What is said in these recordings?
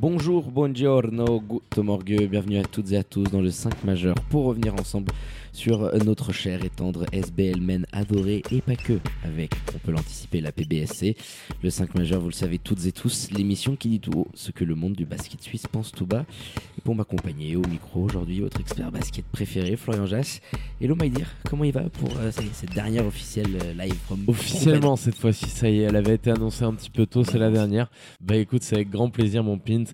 Bonjour, buongiorno, good morgue, bienvenue à toutes et à tous dans le 5 majeur pour revenir ensemble sur notre cher et tendre SBL Men adoré et pas que avec, on peut l'anticiper, la PBSC. Le 5 majeur, vous le savez toutes et tous, l'émission qui dit tout haut ce que le monde du basket suisse pense tout bas. Et pour m'accompagner au micro aujourd'hui, votre expert basket préféré, Florian Jass. Hello Maïdir, comment il va pour euh, cette dernière officielle euh, live from Officiellement cette fois-ci, ça y est, elle avait été annoncée un petit peu tôt, c'est la dernière. Bah écoute, c'est avec grand plaisir mon pint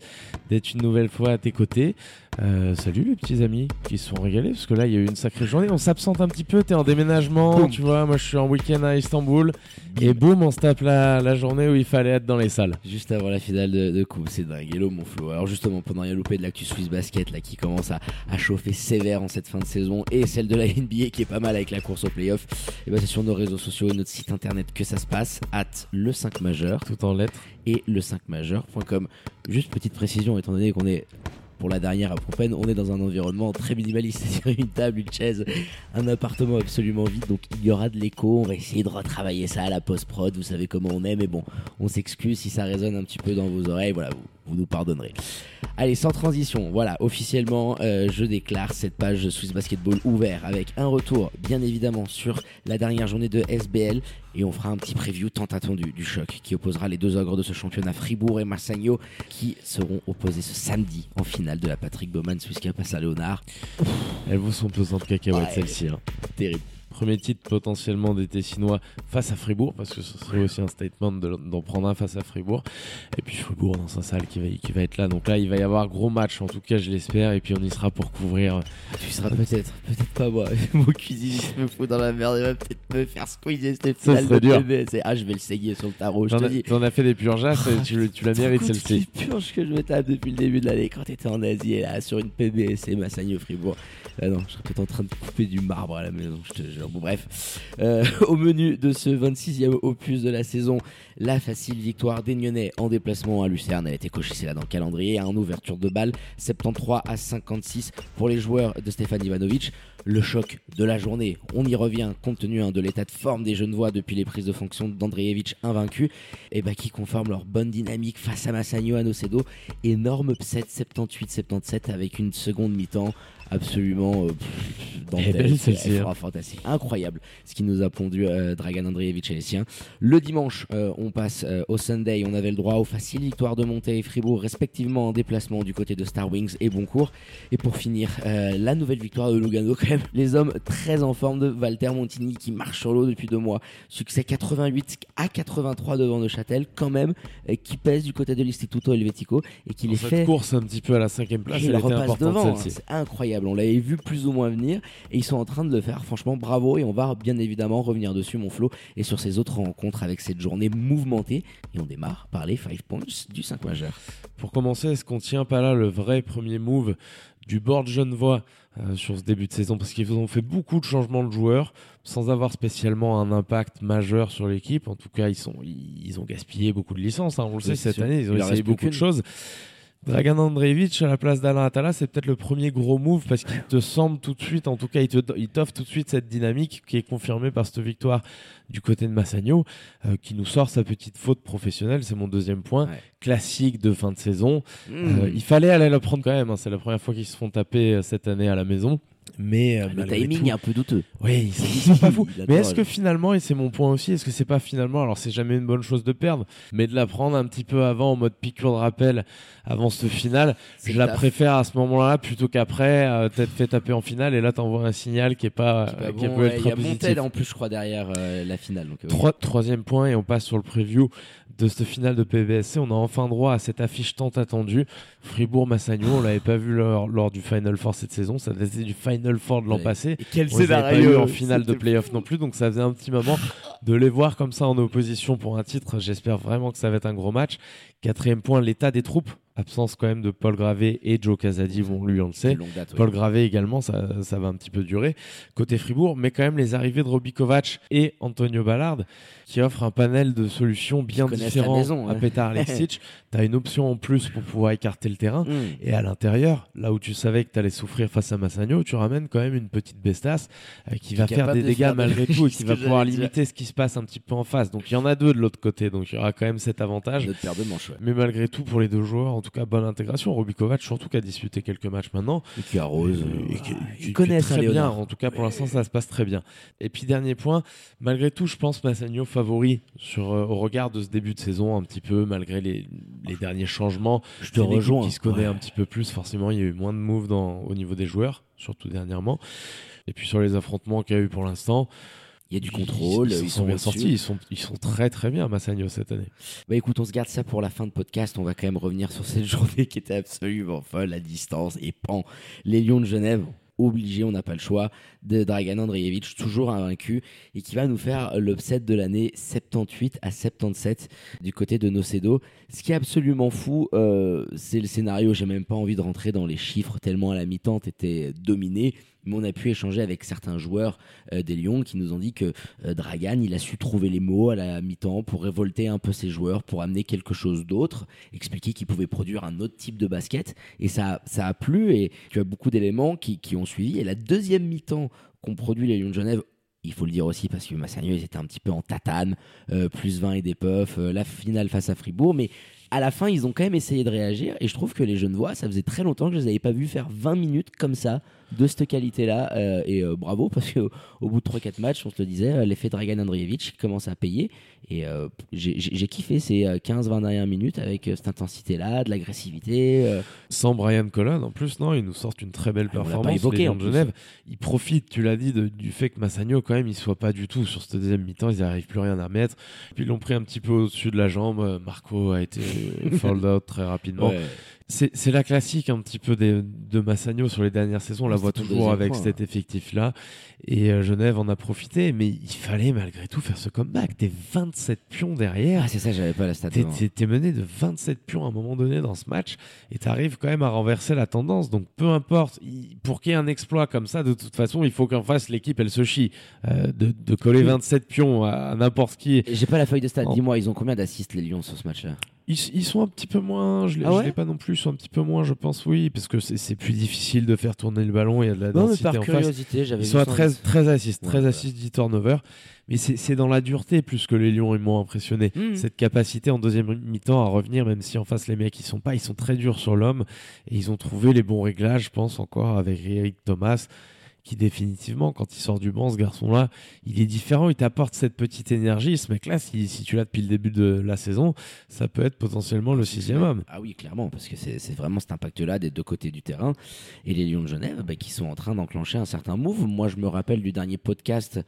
d'être une nouvelle fois à tes côtés. Euh, salut les petits amis qui se sont régalés parce que là il y a eu une sacrée journée. On s'absente un petit peu, t'es en déménagement, tu vois. Moi je suis en week-end à Istanbul et boum, on se tape la, la, journée où il fallait être dans les salles. Juste avant la finale de, de coupe, c'est dingue. Hello mon Flo. Alors justement, pendant rien loupé de l'actu Swiss Basket là qui commence à, à, chauffer sévère en cette fin de saison et celle de la NBA qui est pas mal avec la course au playoff, et bah c'est sur nos réseaux sociaux et notre site internet que ça se passe. At le 5 majeur. Tout en lettres. Et le 5 majeur.com. Juste petite précision étant donné qu'on est pour la dernière à Propen, on est dans un environnement très minimaliste, c'est-à-dire une table, une chaise, un appartement absolument vide, donc il y aura de l'écho, on va essayer de retravailler ça à la post-prod, vous savez comment on est, mais bon, on s'excuse si ça résonne un petit peu dans vos oreilles, voilà, vous, vous nous pardonnerez. Allez, sans transition, voilà, officiellement, euh, je déclare cette page Swiss Basketball ouvert avec un retour, bien évidemment, sur la dernière journée de SBL et on fera un petit preview tant attendu du choc qui opposera les deux ogres de ce championnat, Fribourg et Massagno, qui seront opposés ce samedi en finale de la Patrick Bowman Swiss Cup à Saint-Léonard. Elles vous sont pesantes cacahuètes Ouais. celle-ci. hein. Terrible. Premier titre potentiellement des Tessinois face à Fribourg, parce que ce serait aussi un statement de- d'en prendre un face à Fribourg. Et puis Fribourg dans sa salle qui va, qui va être là. Donc là, il va y avoir gros match, en tout cas, je l'espère. Et puis on y sera pour couvrir. Tu seras peut-être, peut-être pas moi. Mon cuisiniste me fout dans la merde, il va peut-être me faire squeezer cette Ça finale serait de dur. Ah, je vais le saigner sur le tarot, je te as, dis. t'en as fait des purgeasses, et tu, tu la mérites celle-ci. quelle purge que je me tape depuis le début de l'année quand t'étais en Asie et là sur une PBS Massagno Fribourg. Ah non, je serais peut-être en train de couper du marbre à la maison, je te jure. Bon, bref. Euh, au menu de ce 26e opus de la saison, la facile victoire des Nyonnais en déplacement à Lucerne. Elle a été cochée, c'est là dans le calendrier. En ouverture de balle, 73 à 56 pour les joueurs de Stéphane Ivanovic. Le choc de la journée, on y revient compte tenu hein, de l'état de forme des jeunes voix depuis les prises de fonction d'Andreevich invaincu et bah, qui conforment leur bonne dynamique face à Massagno à. Énorme upset 78-77 avec une seconde mi-temps absolument euh, C'est- hein. oh, fantastique, incroyable ce qui nous a pondu euh, Dragan Andreevich et les siens. Le dimanche, euh, on passe euh, au Sunday, on avait le droit aux faciles victoires de Montée et Fribourg respectivement en déplacement du côté de Star Wings et Boncourt. Et pour finir, euh, la nouvelle victoire de Lugano quand même. Les hommes très en forme de Walter Montini qui marche sur l'eau depuis deux mois. Succès 88 à 83 devant Neuchâtel quand même, qui pèse du côté de l'Istituto Helvetico et qui les cette fait course un petit peu à la cinquième place, il elle était repasse importante devant, hein. c'est incroyable. On l'avait vu plus ou moins venir et ils sont en train de le faire. Franchement, bravo. Et on va bien évidemment revenir dessus, mon Flo, et sur ces autres rencontres avec cette journée mouvementée. Et on démarre par les 5 points du 5 majeur. Pour commencer, est-ce qu'on tient pas là le vrai premier move du board Genevois euh, sur ce début de saison? Parce qu'ils ont fait beaucoup de changements de joueurs sans avoir spécialement un impact majeur sur l'équipe. En tout cas, ils, sont, ils, ils ont gaspillé beaucoup de licences. hein. On le sait, Oui, cette sûr. année, ils ont essayé beaucoup de choses. Dragan Andreevich à la place d'Alain Atala, c'est peut-être le premier gros move parce qu'il te semble tout de suite, en tout cas, il t'offre tout de suite cette dynamique qui est confirmée par cette victoire du côté de Massagno, euh, qui nous sort sa petite faute professionnelle. C'est mon deuxième point. Ouais. Classique de fin de saison. Mmh. Euh, il fallait aller le prendre quand même. hein. C'est la première fois qu'ils se font taper euh, cette année à la maison. Mais euh, le malgré timing tout- est un peu douteux. oui, ils sont, pas fous. Mais est-ce que finalement, et c'est mon point aussi, est-ce que c'est pas finalement, alors c'est jamais une bonne chose de perdre, mais de la prendre un petit peu avant en mode piqûre de rappel avant ce final, je la taf. préfère à ce moment-là plutôt qu'après euh, t'être fait taper en finale et là t'envoies un signal qui est pas, Qui va euh, qui bon, peut ouais, être Il y a. Montel en plus, je crois, derrière euh, la finale. Donc. Trois- troisième point et on passe sur le preview de cette finale de PBSC. On a enfin droit à cette affiche tant attendue. Fribourg-Massagno, on l'avait pas vu lors, lors du Final Four cette saison. Ça datait du Final Four de l'an Ouais. passé. Et quel On les pas eu en finale de playoff non plus, donc ça faisait un petit moment de les voir comme ça en opposition pour un titre. J'espère vraiment que ça va être un gros match. Quatrième point, l'état des troupes absence quand même de Paul Gravé et Joe Casadi, bon lui on le sait. Date. Paul Gravé également, ça, ça va un petit peu durer côté Fribourg, mais quand même les arrivées de Robbie Kovac et Antonio Ballard qui offrent un panel de solutions bien différents maison, à hein. Petar Alexic. tu as une option en plus pour pouvoir écarter le terrain. Mm. Et à l'intérieur, là où tu savais que tu allais souffrir face à Massagno, tu ramènes quand même une petite bestasse euh, qui va faire des de dégâts faire de- malgré tout et qui va pouvoir dire. limiter ce qui se passe un petit peu en face. Donc il y en a deux de l'autre côté, donc il y aura quand même cet avantage. De manches, ouais. Mais malgré tout, pour les deux joueurs, tout cas, bonne intégration. Robbie Kovac, surtout qui a disputé quelques matchs maintenant. Et qui arrose. Et euh, qui- qui- ils qui- connaissent très bien. En tout cas, pour l'instant, ça se passe très bien. Et puis, dernier point, malgré tout, je pense Massagno favori sur, euh, au regard de ce début de saison, un petit peu, malgré les, les derniers changements. Je te rejoins. qui se connaît Ouais. un petit peu plus, forcément, il y a eu moins de moves dans, au niveau des joueurs, surtout dernièrement. Et puis, sur les affrontements qu'il y a eu pour l'instant, Il y a du contrôle, ils, ils, ils sont sont bien sortis. Ils sont, ils sont très très bien, Massagno, cette année. Bah écoute, on se garde ça pour la fin de podcast. On va quand même revenir sur cette journée qui était absolument folle, la distance et pan. Les Lions de Genève, obligé, on n'a pas le choix, de Dragan Andreevich, toujours invaincu, et qui va nous faire l'upset de l'année 78 à 77 du côté de Nocedo. Ce qui est absolument fou, euh, c'est le scénario. J'ai même pas envie de rentrer dans les chiffres tellement à la mi-temps était dominé. Mais on a pu échanger avec certains joueurs euh, des Lions qui nous ont dit que euh, Dragan, il a su trouver les mots à la mi-temps pour révolter un peu ses joueurs, pour amener quelque chose d'autre, expliquer qu'il pouvait produire un autre type de basket. Et ça, ça a plu et tu as beaucoup d'éléments qui, qui ont suivi. Et la deuxième mi-temps qu'ont produit les Lions de Genève, il faut le dire aussi parce que Massagno, ils étaient un petit peu en tatane, euh, plus 20 et des puffs, la finale face à Fribourg, mais à la fin, ils ont quand même essayé de réagir et je trouve que les Genevois, ça faisait très longtemps que je les avais pas vus faire 20 minutes comme ça, de cette qualité-là. euh, et euh, bravo parce que au bout de 3-4 matchs, on se le disait, euh, l'effet Dragan Andreevich commence à payer. Et euh, j'ai kiffé ces euh, 15-20 dernières minutes avec cette intensité-là, de l'agressivité. Sans Brian Colon, en plus, non, ils nous sortent une très belle Ah, on l'a pas performance. évoqué, les en de. Genève, ils profitent, tu l'as dit, de- du fait que Massagno, quand même, il soit pas du tout sur cette deuxième mi-temps. Ils n'arrivent plus rien à mettre. Puis ils l'ont pris un petit peu au-dessus de la jambe. Marco a été fold out très rapidement. ouais. C'est la classique un petit peu des- de Massagno sur les dernières saisons. On la voit toujours avec cet effectif-là. Et euh, Genève en a profité. Mais il fallait malgré tout faire ce comeback. T'es 27 pions derrière. Ah, c'est ça, j'avais pas la stat. T'es, mené de 27 pions à un moment donné dans ce match et t'arrives quand même à renverser la tendance. Donc peu importe, pour qu'il y ait un exploit comme ça, de toute façon, il faut qu'en face l'équipe elle se chie. Euh, de, de coller 27 pions à, à n'importe qui. J'ai pas la feuille de stat. Oh. Dis-moi, ils ont combien d'assists les Lions sur ce match-là? Ils, ils sont un petit peu moins, je l'ai, Ah ouais l'ai pas non plus, ils sont un petit peu moins, je pense, oui, parce que c'est, plus difficile de faire tourner le ballon et il y a de la Non, mais densité par en face. curiosité, j'avais Ils sont à ça. 13, 13 assists, Ouais, 13 voilà. assists, 10 turnovers. Mais c'est, dans la dureté plus que les Lions, ils m'ont impressionné. Mhm. Cette capacité en deuxième mi-temps à revenir, même si en face les mecs ils sont pas, ils sont très durs sur l'homme. Et ils ont trouvé les bons réglages, je pense, encore avec Eric Thomas, qui définitivement, quand il sort du banc, ce garçon-là, il est différent, il t'apporte cette petite énergie. Ce mec-là, si, tu l'as depuis le début de la saison, ça peut être potentiellement le sixième homme. Ah oui, clairement, parce que c'est vraiment cet impact-là des deux côtés du terrain. Et les Lions de Genève, bah, qui sont en train d'enclencher un certain move. Moi, je me rappelle du dernier podcast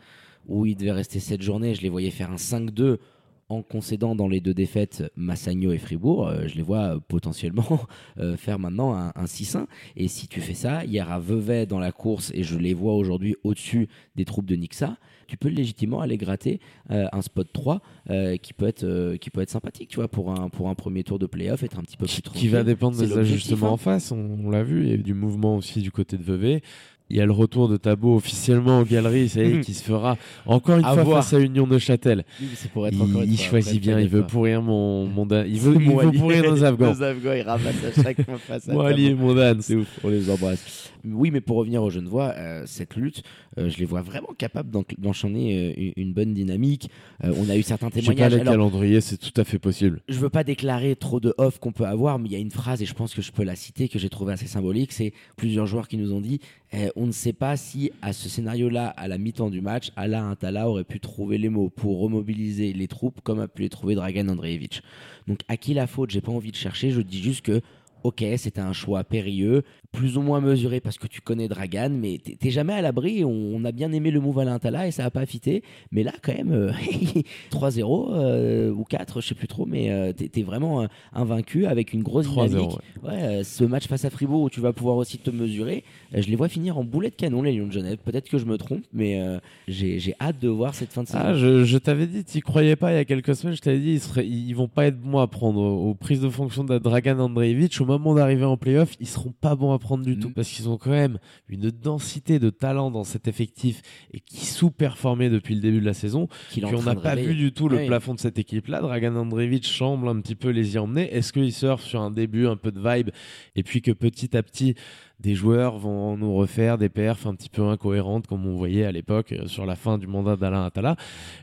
où il devait rester 7 journées. Je les voyais faire un 5-2 en concédant dans les deux défaites Massagno et Fribourg. Euh, je les vois euh, potentiellement euh, faire maintenant un, un 6-1. Et si tu fais ça, y aura Vevey dans la course et je les vois aujourd'hui au-dessus des troupes de Nixa. Tu peux légitimement aller gratter euh, un spot 3 euh, qui, peut être, qui peut être sympathique, tu vois, pour un, pour un premier tour de playoff, être un petit peu plus qui, tranquille. qui va dépendre des l'objectif, ajustements hein. en face. On, on l'a vu, il y a eu du mouvement aussi du côté de Vevey. Il y a le retour de Tabo officiellement aux galeries, ça y est, qui se fera encore une À fois voir. face à Union de Châtel. Oui, mais c'est pour être Il, encore une il fois, choisit bien, il veut pourrir mon, mon Dan. Il veut, il veut pourrir nos Afghans. Nos Afghans, ils ramassent à chaque fois face à et mon Dan. C'est ouf, on les embrasse. Oui, mais pour revenir aux Genevois, euh, cette lutte, euh, je les vois vraiment capables d'en- d'enchaîner euh, une- bonne dynamique. Euh, on a eu certains Je sais pas témoignages. Alors, calendriers, c'est tout à fait possible. je veux pas déclarer trop de off qu'on peut avoir, mais il y a une phrase, et je pense que je peux la citer, que j'ai trouvé assez symbolique. C'est plusieurs joueurs qui nous ont dit eh, on ne sait pas si à ce scénario-là, à la mi-temps du match, Ala Intala aurait pu trouver les mots pour remobiliser les troupes comme a pu les trouver Dragan Andreevich. Donc à qui la faute J'ai pas envie de chercher, je dis juste que ok, c'était un choix périlleux, plus ou moins mesuré parce que tu connais Dragan, mais t'es jamais à l'abri. On, a bien aimé le move à l'Intala et ça a pas fité. Mais là, quand même, 3-0 euh, ou 4, je sais plus trop, mais euh, t'es vraiment invaincu avec une grosse dynamique. Ouais. ce match face à Fribourg où tu vas pouvoir aussi te mesurer, je les vois finir en boulet de canon, les Lions de Genève. Peut-être que je me trompe, mais j'ai hâte de voir cette fin de saison. Ah, je, t'avais dit, tu croyais pas il y a quelques semaines, je t'avais dit, ils, seraient, ils vont pas être bons à prendre aux, prises de fonction de Dragan Andreevich. Au moment d'arriver en playoff, ils seront pas bons à prendre du tout mm. parce qu'ils ont quand même une densité de talent dans cet effectif et qui sous-performait depuis le début de la saison. on n'a pas vu du tout le plafond de cette équipe-là. Dragan Andreevich semble un petit peu les y emmener. Est-ce qu'ils surfent sur un début, un peu de vibe et puis que petit à petit des joueurs vont nous refaire des perfs un petit peu incohérentes comme on voyait à l'époque euh, sur la fin du mandat d'Alain Attala.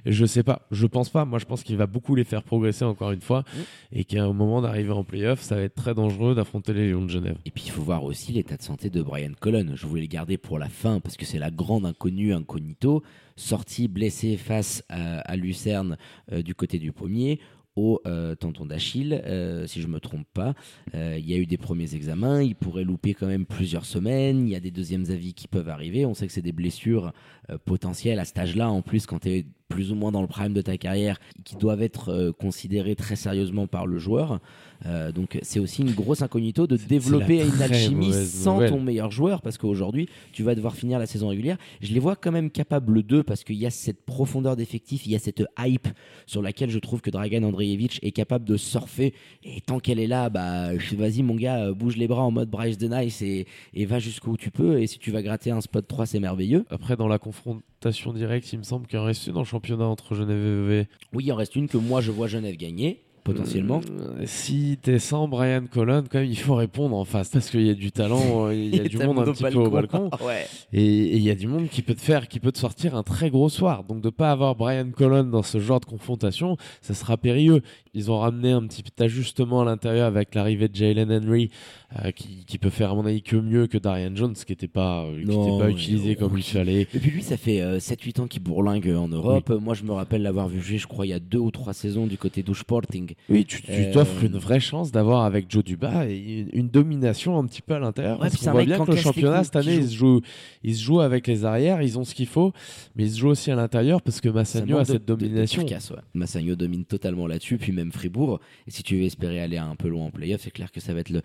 Je sais pas, je pense pas. Moi, je pense qu'il va beaucoup les faire progresser encore une fois mm. et qu'à un moment d'arriver en playoff, ça va être très dangereux d'affronter les Lions de Genève. Et puis il faut voir aussi l'état de santé de Brian Cullen. Je voulais le garder pour la fin parce que c'est la grande inconnue incognito, sorti blessé face à, Lucerne euh, du côté du pommier au euh, tenton d'Achille, euh, si je me trompe pas. Euh, il y a eu des premiers examens, il pourrait louper quand même plusieurs semaines, il y a des deuxièmes avis qui peuvent arriver, on sait que c'est des blessures potentielles à cet âge-là, en plus quand tu es plus ou moins dans le prime de ta carrière, qui doivent être considérées très sérieusement par le joueur. Euh, donc c'est aussi une grosse incognito de développer une alchimie sans ton meilleur joueur parce qu'aujourd'hui tu vas devoir finir la saison régulière. Je les vois quand même capables d'eux parce qu'il y a cette profondeur d'effectif, il y a cette hype sur laquelle je trouve que Dragan Andreevich est capable de surfer et tant qu'elle est là, bah vas-y mon gars, bouge les bras en mode Bryce the Nice et, et va jusqu'où tu peux et si tu vas gratter un spot 3 c'est merveilleux. Après dans la confrontation directe, il me semble qu'il en reste une le championnat entre Genève et VV. Oui, il en reste une que moi je vois Genève gagner potentiellement. Euh, si t'es sans Brian Colon, quand même, il faut répondre en face parce qu'il y a du talent, euh, il y a du monde un petit peu au balcon. Et il y a du monde qui peut te faire, qui peut te sortir un très gros soir. Donc de pas avoir Brian Colon dans ce genre de confrontation, ça sera périlleux. Ils ont ramené un petit ajustement à l'intérieur avec l'arrivée de Jalen Henry, euh, qui, peut faire à mon avis que mieux que Darian Jones, qui n'était pas, pas utilisé comme il fallait. Et puis lui, ça fait 7-8 ans qu'il bourlingue en Europe. Moi, je me rappelle l'avoir vu jouer, je crois, il y a deux ou trois saisons du côté du Sporting oui, tu t'offres une vraie chance d'avoir avec Joe Duba une, domination un petit peu à l'intérieur. Ouais, on voit bien que le championnat cette année, il se, joue, il se joue avec les arrières, ils ont ce qu'il faut, mais il se joue aussi à l'intérieur parce que Massagno a cette domination. Massagno domine totalement là-dessus, puis même Fribourg. Et si tu veux espérer aller un peu loin en playoff, c'est clair que ça va être le,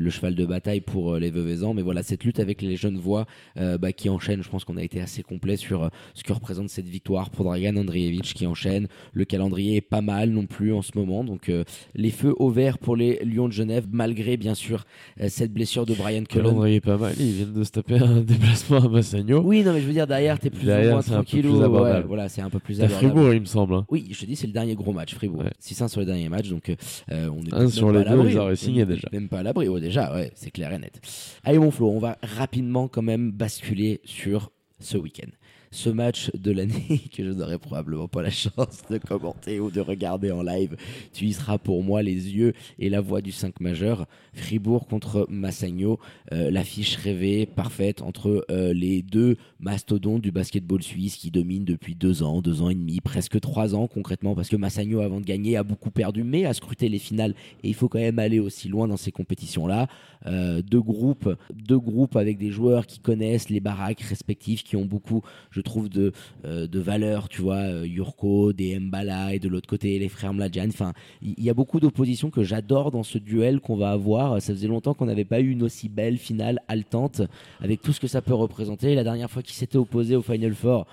le, cheval de bataille pour euh, les Veuvezans. Mais voilà, cette lutte avec les jeunes voix euh, bah, qui enchaînent, je pense qu'on a été assez complet sur euh, ce que représente cette victoire pour Dragan Andrievich qui enchaîne. Le calendrier est pas mal non plus en ce moment. Donc les feux au vert pour les Lions de Genève, malgré bien sûr cette blessure de Brian Cullen. est pas mal, ils viennent de se taper un déplacement à Massagno. Oui, non, mais je veux dire, derrière, t'es plus derrière, ou moins tranquille. voilà, c'est un peu plus abordable. Fribourg, il me semble. Hein. Oui, je te dis, c'est le dernier gros match, Fribourg. 6-1 sur les derniers matchs, donc euh, on est un sur les deux, ils auraient signé déjà. Même pas à l'abri, déjà, ouais, c'est clair et net. Allez, mon Flo, on va rapidement quand même basculer sur ce week-end ce match de l'année que je n'aurai probablement pas la chance de commenter ou de regarder en live. Tu y seras pour moi les yeux et la voix du 5 majeur. Fribourg contre Massagno, euh, l'affiche rêvée, parfaite entre euh, les deux mastodontes du basketball suisse qui dominent depuis deux ans, deux ans et demi, presque trois ans concrètement, parce que Massagno avant de gagner a beaucoup perdu, mais a scruté les finales et il faut quand même aller aussi loin dans ces compétitions-là. Euh, deux groupes, deux groupes avec des joueurs qui connaissent les baraques respectives, qui ont beaucoup, je trouve, de, euh, de valeur, tu vois, euh, Yurko, des Mbala et de l'autre côté les frères Mladjan. Enfin, il y, a beaucoup d'oppositions que j'adore dans ce duel qu'on va avoir. Ça faisait longtemps qu'on n'avait pas eu une aussi belle finale haletante avec tout ce que ça peut représenter. La dernière fois qu'ils s'étaient opposés au Final Four,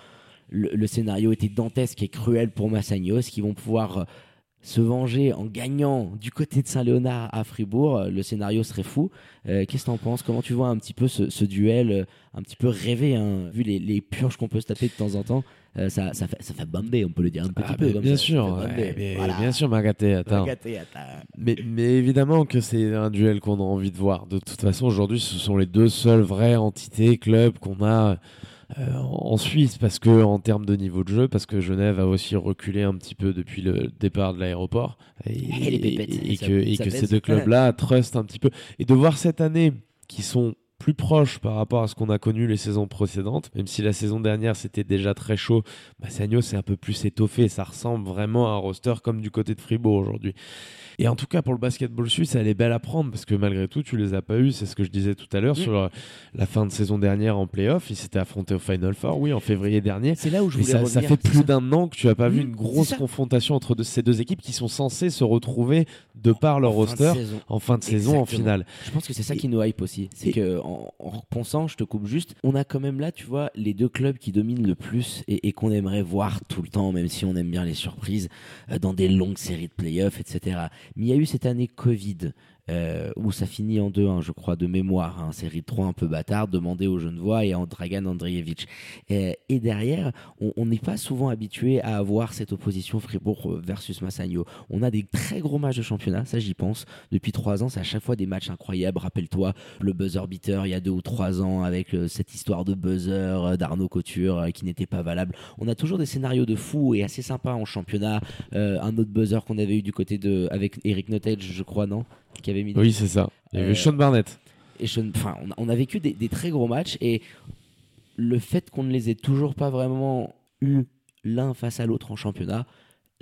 le, scénario était dantesque et cruel pour Massagnos, qui vont pouvoir se venger en gagnant du côté de Saint-Léonard à Fribourg, euh, le scénario serait fou. Euh, qu'est-ce que t'en penses? Comment tu vois un petit peu ce, duel, euh, un petit peu rêvé, hein, vu les, purges qu'on peut se taper de temps en temps? Ça, ça, fait, ça fait bomber, on peut le dire un petit ah, peu. bien, sûr, bien sûr, Magaté, attends. Mais, mais, évidemment que c'est un duel qu'on a envie de voir. De toute façon, aujourd'hui, ce sont les deux seules vraies entités, clubs qu'on a euh, en Suisse parce que en termes de niveau de jeu, parce que Genève a aussi reculé un petit peu depuis le départ de l'aéroport. Et, et, que, et que ces deux clubs-là trustent un petit peu. Et de voir cette année qui sont plus proche par rapport à ce qu'on a connu les saisons précédentes. Même si la saison dernière c'était déjà très chaud, Massagno c'est un peu plus étoffé. Ça ressemble vraiment à un roster comme du côté de Fribourg aujourd'hui. Et en tout cas, pour le basketball suisse, elle est belle à prendre parce que malgré tout, tu les as pas eu. C'est ce que je disais tout à l'heure sur euh, la fin de saison dernière en playoff. Ils s'étaient affrontés au Final Four, oui, en février dernier. C'est là où je voulais ça, revenir. ça fait plus d'un an que tu as pas vu une grosse confrontation entre ces deux équipes qui sont censées se retrouver de par leur En roster en fin de saison en finale. Je pense que c'est ça qui nous hype aussi. C'est que en, en repensant, je te coupe juste, on a quand même là, tu vois, les deux clubs qui dominent le plus et, et qu'on aimerait voir tout le temps, même si on aime bien les surprises, euh, dans des longues séries de playoffs, etc. Mais il y a eu cette année Covid. Euh, où ça finit en 2-1, je crois, de mémoire, hein, série de 3 un peu bâtard, demandé aux Genevois et à Dragan Andreevich. Et, et derrière, on n'est pas souvent habitué à avoir cette opposition Fribourg versus Massagno. On a des très gros matchs de championnat, ça j'y pense. Depuis trois ans, c'est à chaque fois des matchs incroyables. Rappelle-toi le buzzer beater il y a deux ou trois ans avec euh, cette histoire de buzzer euh, d'Arnaud Couture euh, qui n'était pas valable. On a toujours des scénarios de fous et assez sympas en championnat. Euh, un autre buzzer qu'on avait eu du côté de avec Eric Notage, je crois, non? Qui avait mis Oui, c'est ça. Il y avait Euh, Sean Barnett. et Sean- enfin, on, a, on a vécu des, des très gros matchs et le fait qu'on ne les ait toujours pas vraiment eu l'un face à l'autre en championnat,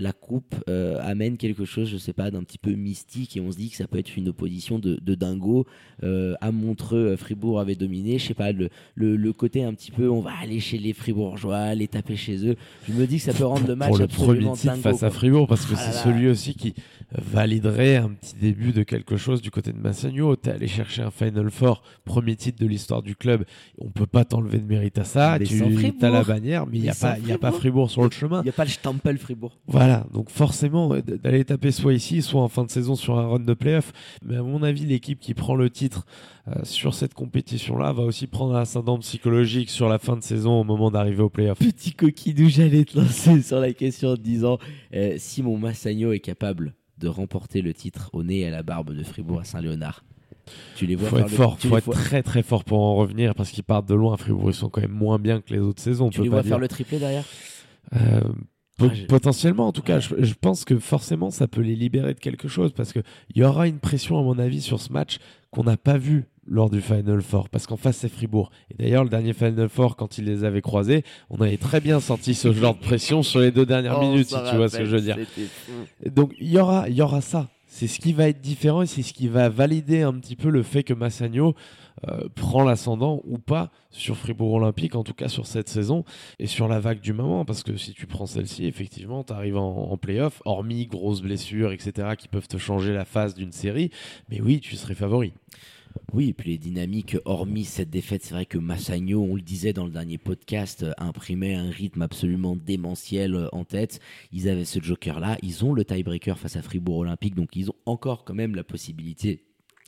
la coupe euh, amène quelque chose, je sais pas, d'un petit peu mystique et on se dit que ça peut être une opposition de, de dingo. Euh, à Montreux, euh, Fribourg avait dominé, je sais pas, le, le, le côté un petit peu, on va aller chez les Fribourgeois, les taper chez eux. Je me dis que ça peut rendre le match pour le premier titre dingo. face à. Fribourg parce que Ah c'est celui aussi qui validerait un petit début de quelque chose du côté de Massagno. T'es allé chercher un Final Four, premier titre de l'histoire du club. On peut pas t'enlever de mérite à ça. Mais tu as la bannière, mais il y a pas, y a pas Fribourg. Fribourg sur le chemin. Il n'y a pas le Stampel Fribourg. Voilà, donc forcément, d'aller taper soit ici, soit en fin de saison sur un run de playoff. Mais à mon avis, l'équipe qui prend le titre euh, sur cette compétition-là va aussi prendre un ascendant psychologique sur la fin de saison au moment d'arriver au playoff. Petit coquidou, j'allais te lancer sur la question en te disant euh, si mon Massagno est capable de remporter le titre au nez et à la barbe de Fribourg à Saint-Léonard, tu les vois faut faire être le- fort, tu faut être vois- très très fort pour en revenir parce qu'ils partent de loin. Fribourg, ils sont quand même moins bien que les autres saisons. on tu peut les pas vois dire. faire le triplé derrière? Euh, Potentiellement, en tout cas, Ouais. je, je pense que forcément, ça peut les libérer de quelque chose parce qu'il y aura une pression, à mon avis, sur ce match qu'on n'a pas vu lors du Final Four parce qu'en face, c'est Fribourg. Et d'ailleurs, le dernier Final Four, quand ils les avaient croisés, on avait très bien senti ce genre de pression sur les deux dernières Oh, minutes, si tu vois ce que je veux dire. Donc il y aura, il y aura ça. C'est ce qui va être différent et c'est ce qui va valider un petit peu le fait que Massagno euh, prend l'ascendant ou pas sur Fribourg Olympique, en tout cas sur cette saison et sur la vague du moment. Parce que si tu prends celle-ci, effectivement, tu arrives en, en playoff, hormis grosses blessures, etc., qui peuvent te changer la phase d'une série. Mais oui, tu serais favori. Oui, et puis les dynamiques, hormis cette défaite, c'est vrai que Massagno, on le disait dans le dernier podcast, imprimait un rythme absolument démentiel euh, en tête. Ils avaient ce joker-là, ils ont le tiebreaker face à Fribourg Olympique, donc ils ont encore quand même la possibilité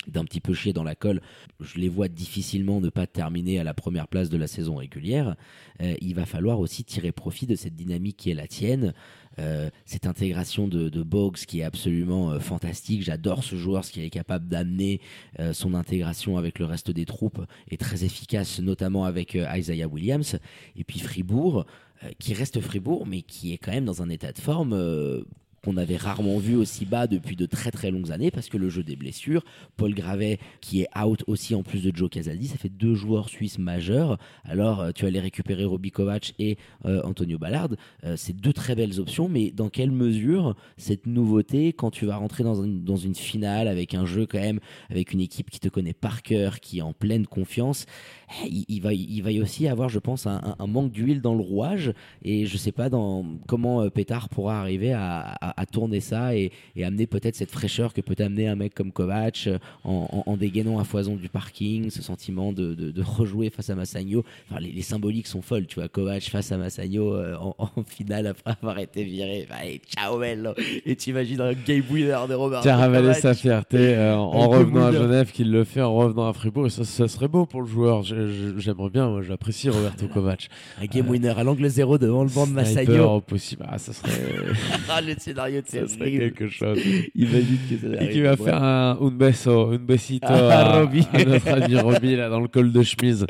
d'un petit peu chier dans la colle. Je les vois difficilement ne pas terminer à la première place de la saison régulière. Euh, il va falloir aussi tirer profit de cette dynamique qui est la tienne. Euh, cette intégration de, Boggs qui est absolument euh, fantastique. J'adore ce joueur, ce qu'il est capable d'amener. Son intégration avec le reste des troupes est très efficace, notamment avec Isaiah Williams. Et puis Fribourg, qui reste Fribourg, mais qui est quand même dans un état de forme qu'on avait rarement vu aussi bas depuis de très très longues années parce que le jeu des blessures, Paul Gravet qui est out aussi en plus de Joe Casaldi, ça fait deux joueurs suisses majeurs. Alors euh, tu allais récupérer Roby Kovac et euh, Antonio Ballard, Euh, c'est deux très belles options, mais dans quelle mesure cette nouveauté quand tu vas rentrer dans une, dans une finale avec un jeu quand même avec une équipe qui te connaît par cœur, qui est en pleine confiance, eh, il, va il va y aussi avoir je pense un, un- un manque d'huile dans le rouage et je sais pas comment Pétard pourra arriver à- à tourner ça et, et amener peut-être cette fraîcheur que peut amener un mec comme Kovac euh, en, en- en dégainant à foison du parking, ce sentiment de, de- de rejouer face à Massagno. Enfin, les, les symboliques sont folles, tu vois, Kovac face à Massagno euh, en, en finale après avoir été viré. Enfin, Allez, ciao bello Et tu imagines un game winner de Robert Qui a ravalé sa fierté euh, en, revenant à. Genève, qu'il le fait en revenant à Fribourg. Et ça, ça serait beau pour le joueur. J'aimerais bien, moi, j'apprécie Roberto Kovac. Un game winner à l'angle zéro devant le banc de Massagno. possible. Ah, ça serait, Ah, le scénario de quelque chose. Imagine que ça Et qui va faire un, un beso, un besito Ah, à, à notre ami Roby là, dans le col de chemise.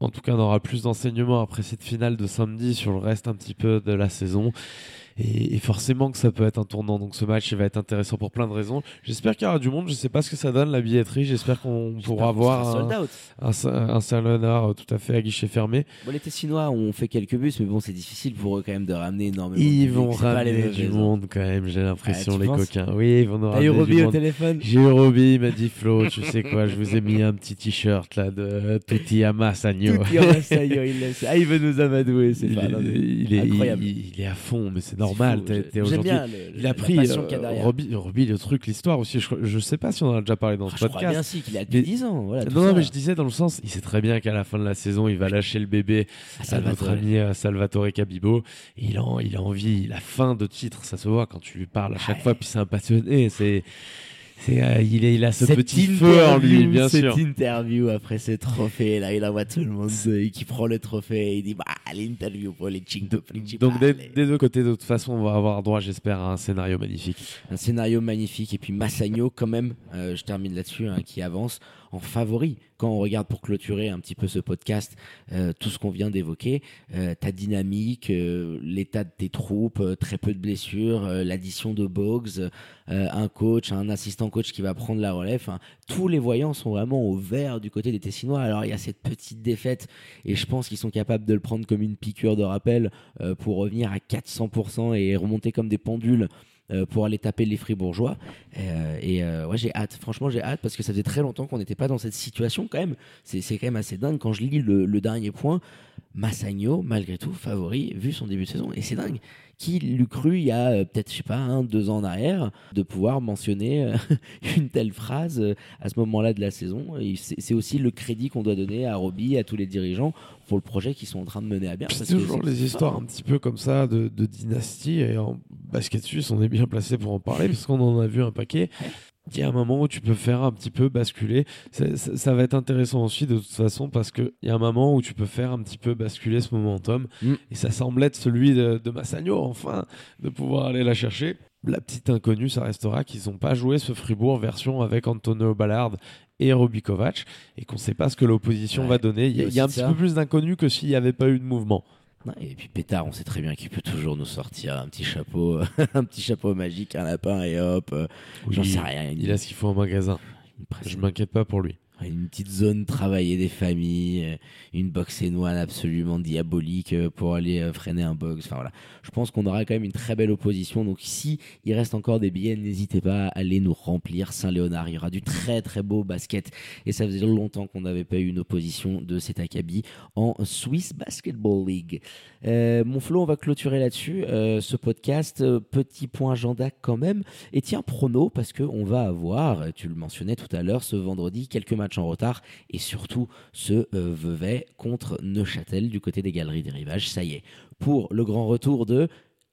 En tout cas, on aura plus d'enseignements après cette finale de samedi sur le reste un petit peu de la saison. Et, et forcément que ça peut être un tournant. Donc ce match il va être intéressant pour plein de raisons. J'espère qu'il y aura du monde. Je sais pas ce que ça donne la billetterie. J'espère qu'on pourra avoir un, un, un Salonard tout à fait à guichet fermé. Bon, les Tessinois ont fait quelques bus, mais bon, c'est difficile pour eux quand même de ramener énormément. de Ils vont ramener du raisons. monde quand même. J'ai l'impression Ah, les coquins. Oui, ils vont nous T'as eu ramener du au monde. téléphone? J'ai eu Roby, il m'a dit Flo, tu sais quoi, je vous ai mis un petit t-shirt là de Tutiyama Sanyo. Tout ira, ça y est, il. Ah, il veut nous amadouer, c'est pas. il est, incroyable. il, il est à fond, mais c'est c'est normal. fou. t'es- aujourd'hui- le- Il a pris euh, Roby, le truc, l'histoire aussi. Je, je sais pas si on en a déjà parlé dans Ah, ce je crois bien podcast. si qu'il a depuis Mais- 10 ans. Voilà, Non, non, mais je disais dans le sens, il sait très bien qu'à la fin de la saison, il va lâcher le bébé Ah, à notre Salvatore. ami euh, Salvatore Cabibo. Il, a, il a envie, il a faim de titre, ça se voit quand tu lui parles à chaque Ouais. fois. Puis c'est un passionné, c'est, c'est, euh, il, est, il a ce Cette petit feu en lui, bien cette sûr. interview après ce trophée, là, il envoie tout le monde euh, qui prend le trophée et il dit bah, l'interview pour les Cinque Donc des, des deux côtés, de toute façon, on va avoir droit, j'espère, à un scénario magnifique. Un scénario magnifique. Et puis Massagno, quand même, euh, je termine là-dessus, hein, qui avance en favori. Quand on regarde pour clôturer un petit peu ce podcast, euh, tout ce qu'on vient d'évoquer, euh, ta dynamique, euh, l'état de tes troupes, très peu de blessures, l'addition de Boggs, un coach, un assistant coach qui va prendre la relève. Tous les voyants sont vraiment au vert du côté des Tessinois. Alors il y a cette petite défaite et je pense qu'ils sont capables de le prendre comme une piqûre de rappel pour revenir à 400% et remonter comme des pendules pour aller taper les Fribourgeois. Euh, et euh, ouais, j'ai hâte. Franchement, j'ai hâte parce que ça faisait très longtemps qu'on n'était pas dans cette situation quand même. C'est c'est quand même assez dingue quand je lis le, le dernier point. Massagno, malgré tout, favori vu son début de saison. Et c'est dingue. Qui l'eût cru il y a euh, peut-être, je sais pas, un, deux ans en arrière, de pouvoir mentionner euh, une telle phrase euh, à ce moment-là de la saison. C'est aussi le crédit qu'on doit donner à Roby, à tous les dirigeants pour le projet qu'ils sont en train de mener à bien. C'est toujours les histoires un petit peu comme ça de, de dynastie. Et en basket suisse, on est bien placé pour en parler parce qu'on en a vu un paquet. Il y a un moment où tu peux faire un petit peu basculer. Ça, ça va être intéressant aussi de toute façon parce qu'il y a un moment où tu peux faire un petit peu basculer ce momentum. Mm. Et ça semble être celui de, de Massagno, enfin, de pouvoir aller la chercher. La petite inconnue, ça restera qu'ils n'ont pas joué ce Fribourg version avec Antonio Ballard et Roby Kovac et qu'on ne sait pas ce que l'opposition Ouais, va donner. Il y a, y un petit peu plus d'inconnu que s'il n'y avait pas eu de mouvement. Et puis Pétard, on sait très bien qu'il peut toujours nous sortir un petit chapeau, un petit chapeau magique, un lapin et hop, euh, j'en sais rien. Il a ce qu'il faut en magasin. Je m'inquiète pas pour lui. Une petite zone travaillée des familles, euh, une boxe noire absolument diabolique euh, pour aller euh, freiner un box. Enfin voilà, je pense qu'on aura quand même une très belle opposition. Donc si il reste encore des billets, n'hésitez pas à aller nous remplir Saint-Léonard. Il y aura du très très beau basket et ça faisait longtemps qu'on n'avait pas eu une opposition de cet acabit en Swiss Basketball League. Mon Flo, on va clôturer là-dessus ce podcast. Petit point agenda quand même. Et tiens, prono, parce qu'on va avoir, tu le mentionnais tout à l'heure, ce vendredi, quelques matchs en retard et surtout ce euh, contre Neuchâtel du côté des Galeries des Rivages. Ça y est, pour le grand retour de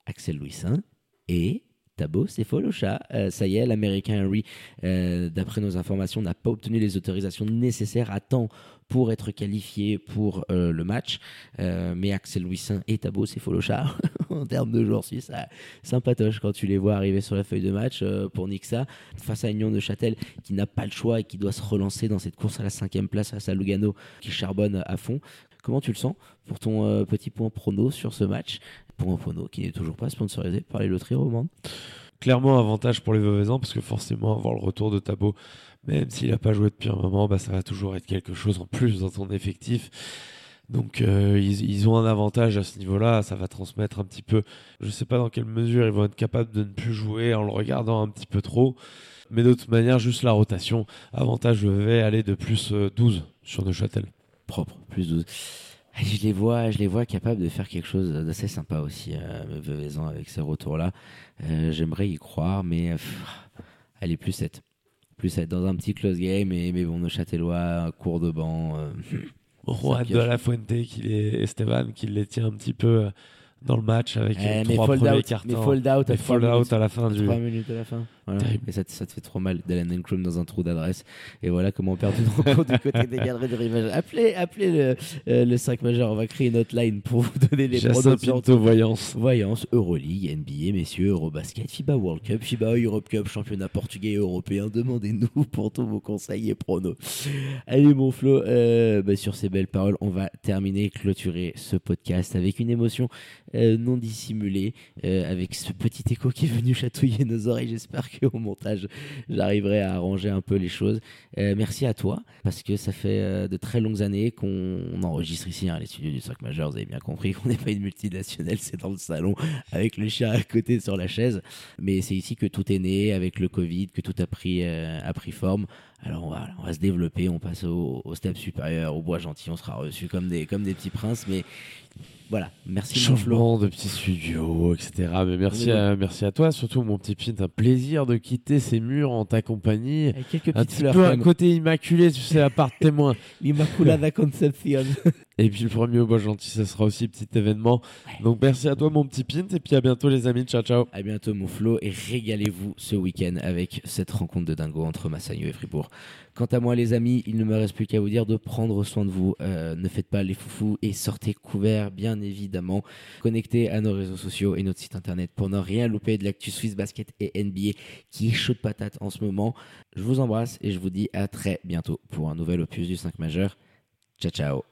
Axel Louisin et Tabo Sefolocha. Euh, ça y est, l'américain Henry, euh, d'après nos informations, n'a pas obtenu les autorisations nécessaires à temps pour être qualifié pour euh, le match. Mais Axel Louisin et Tabo Sefolocha, en termes de joueurs suisses, sympatoche quand tu les vois arriver sur la feuille de match euh, pour Nixa face à Union de Châtel qui n'a pas le choix et qui doit se relancer dans cette course à la cinquième place face à Lugano qui charbonne à fond. Comment tu le sens pour ton euh, petit point prono sur ce match? Point prono qui n'est toujours pas sponsorisé par les loteries romandes. Clairement, avantage pour les Veuvezans parce que forcément, avoir le retour de Tabo, même s'il n'a pas joué depuis un moment, bah, ça va toujours être quelque chose en plus dans ton effectif. Donc, euh, ils, ont un avantage à ce niveau-là. Ça va transmettre un petit peu. Je ne sais pas dans quelle mesure ils vont être capables de ne plus jouer en le regardant un petit peu trop. Mais de toute manière, juste la rotation. Avantage, je vais aller de plus euh, 12 sur Neuchâtel. propre, plus 12. Et Je les vois, je les vois capables de faire quelque chose d'assez sympa aussi, euh, avec ces retours-là. Euh, J'aimerais y croire, mais euh, allez, plus 7. Plus 7 dans un petit close game, et, mais bon, Neuchâtelois, cours de banc. euh, Juan de la Fuente qui les, Esteban qui les tient un petit peu euh, dans le match avec eh, les trois premiers cartons. mais fold out, à fold out à la fin du. trois minutes à la fin. Voilà. Et ça, te- ça te fait trop mal, Dylan Encrum dans un trou d'adresse. Et voilà comment on perd une rencontre du côté des galeries de rivage. Appelez, appelez le, euh, le 5 majeur. On va créer une hotline pour vous donner les. Pinto Voyance. Voyance, Euroleague, NBA, messieurs, Eurobasket, FIBA World Cup, FIBA Europe Cup, championnat portugais et européen. Demandez-nous pour tous vos conseils et pronos. Allez, mon Flo, euh, bah, sur ces belles paroles, on va terminer, clôturer ce podcast avec une émotion euh, non dissimulée, avec ce petit écho qui est venu chatouiller nos oreilles. J'espère qu'au montage, j'arriverai à arranger un peu les choses. Euh, merci à toi, parce que ça fait euh, de très longues années qu'on on enregistre ici, hein, les du 5 majeur. Vous avez bien compris qu'on n'est pas une multinationale, c'est dans le salon avec le chien à côté sur la chaise. Mais c'est ici que tout est né, avec le Covid, que tout a pris, euh, a pris forme. Alors on va, on va se développer, on passe au, au step supérieur, au bois gentil, on sera reçu comme des, comme des petits princes. Mais voilà, merci. Changement de petits studios, etc. Mais merci à, merci à toi, surtout mon petit Pint. Un plaisir de quitter ces murs en ta compagnie. Avec quelques Un petites petit fleurs. peu un côté immaculé, tu sais, à part témoin. L'Immaculada Concepción. Et puis le premier au bois gentil, ça sera aussi petit événement. Donc merci à toi, mon petit Pint. Et puis à bientôt, les amis. Ciao, ciao. À bientôt mon Flo et régalez-vous ce week-end avec cette rencontre de dingo entre Massagno et Fribourg. Quant à moi les amis, il ne me reste plus qu'à vous dire de prendre soin de vous. Euh, ne faites pas les foufous et sortez couverts bien évidemment. Connectez à nos réseaux sociaux et notre site internet pour ne rien louper de l'actu Swiss Basket et NBA qui est chaud de patate en ce moment. Je vous embrasse et je vous dis à très bientôt pour un nouvel opus du 5 majeur. Ciao ciao